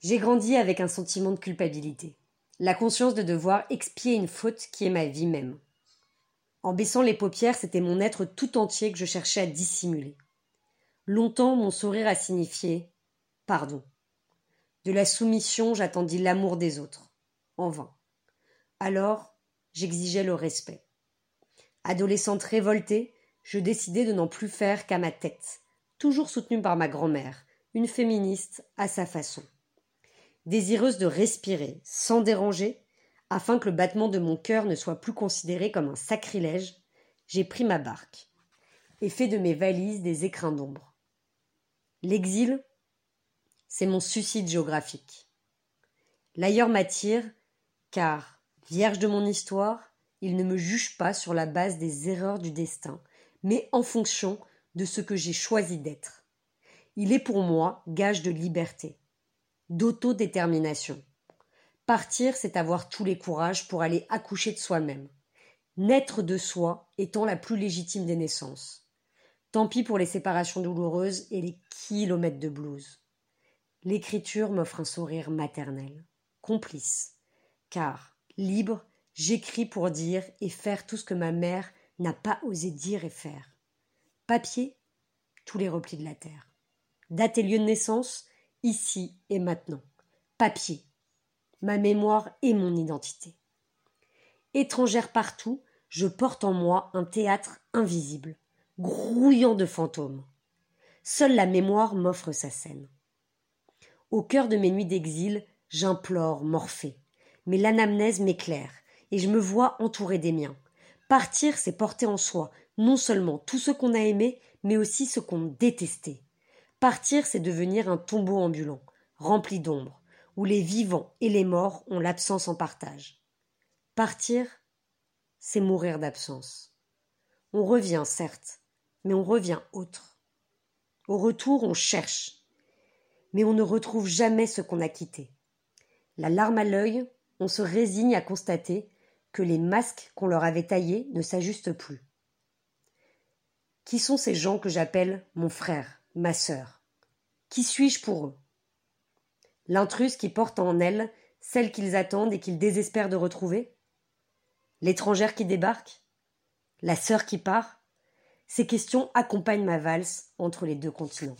J'ai grandi avec un sentiment de culpabilité, la conscience de devoir expier une faute qui est ma vie même. En baissant les paupières, c'était mon être tout entier que je cherchais à dissimuler. Longtemps, mon sourire a signifié pardon. De la soumission, j'attendis l'amour des autres. En vain. Alors, j'exigeais le respect. Adolescente révoltée, je décidai de n'en plus faire qu'à ma tête, toujours soutenue par ma grand-mère, une féministe à sa façon désireuse de respirer sans déranger, afin que le battement de mon cœur ne soit plus considéré comme un sacrilège, j'ai pris ma barque et fait de mes valises des écrins d'ombre. L'exil, c'est mon suicide géographique. L'ailleurs m'attire, car, vierge de mon histoire, il ne me juge pas sur la base des erreurs du destin, mais en fonction de ce que j'ai choisi d'être. Il est pour moi gage de liberté d'autodétermination. Partir, c'est avoir tous les courages pour aller accoucher de soi-même. Naître de soi étant la plus légitime des naissances. Tant pis pour les séparations douloureuses et les kilomètres de blouse. L'écriture m'offre un sourire maternel, complice, car, libre, j'écris pour dire et faire tout ce que ma mère n'a pas osé dire et faire. Papier, tous les replis de la terre. Date et lieu de naissance, ici et maintenant. Papier. Ma mémoire et mon identité. Étrangère partout, je porte en moi un théâtre invisible, grouillant de fantômes. Seule la mémoire m'offre sa scène. Au cœur de mes nuits d'exil, j'implore Morphée. Mais l'anamnèse m'éclaire, et je me vois entouré des miens. Partir, c'est porter en soi non seulement tout ce qu'on a aimé, mais aussi ce qu'on détestait. Partir, c'est devenir un tombeau ambulant, rempli d'ombre, où les vivants et les morts ont l'absence en partage. Partir, c'est mourir d'absence. On revient, certes, mais on revient autre. Au retour, on cherche, mais on ne retrouve jamais ce qu'on a quitté. La larme à l'œil, on se résigne à constater que les masques qu'on leur avait taillés ne s'ajustent plus. Qui sont ces gens que j'appelle mon frère? Ma sœur. Qui suis-je pour eux? L'intruse qui porte en elle celle qu'ils attendent et qu'ils désespèrent de retrouver? L'étrangère qui débarque? La sœur qui part? Ces questions accompagnent ma valse entre les deux continents.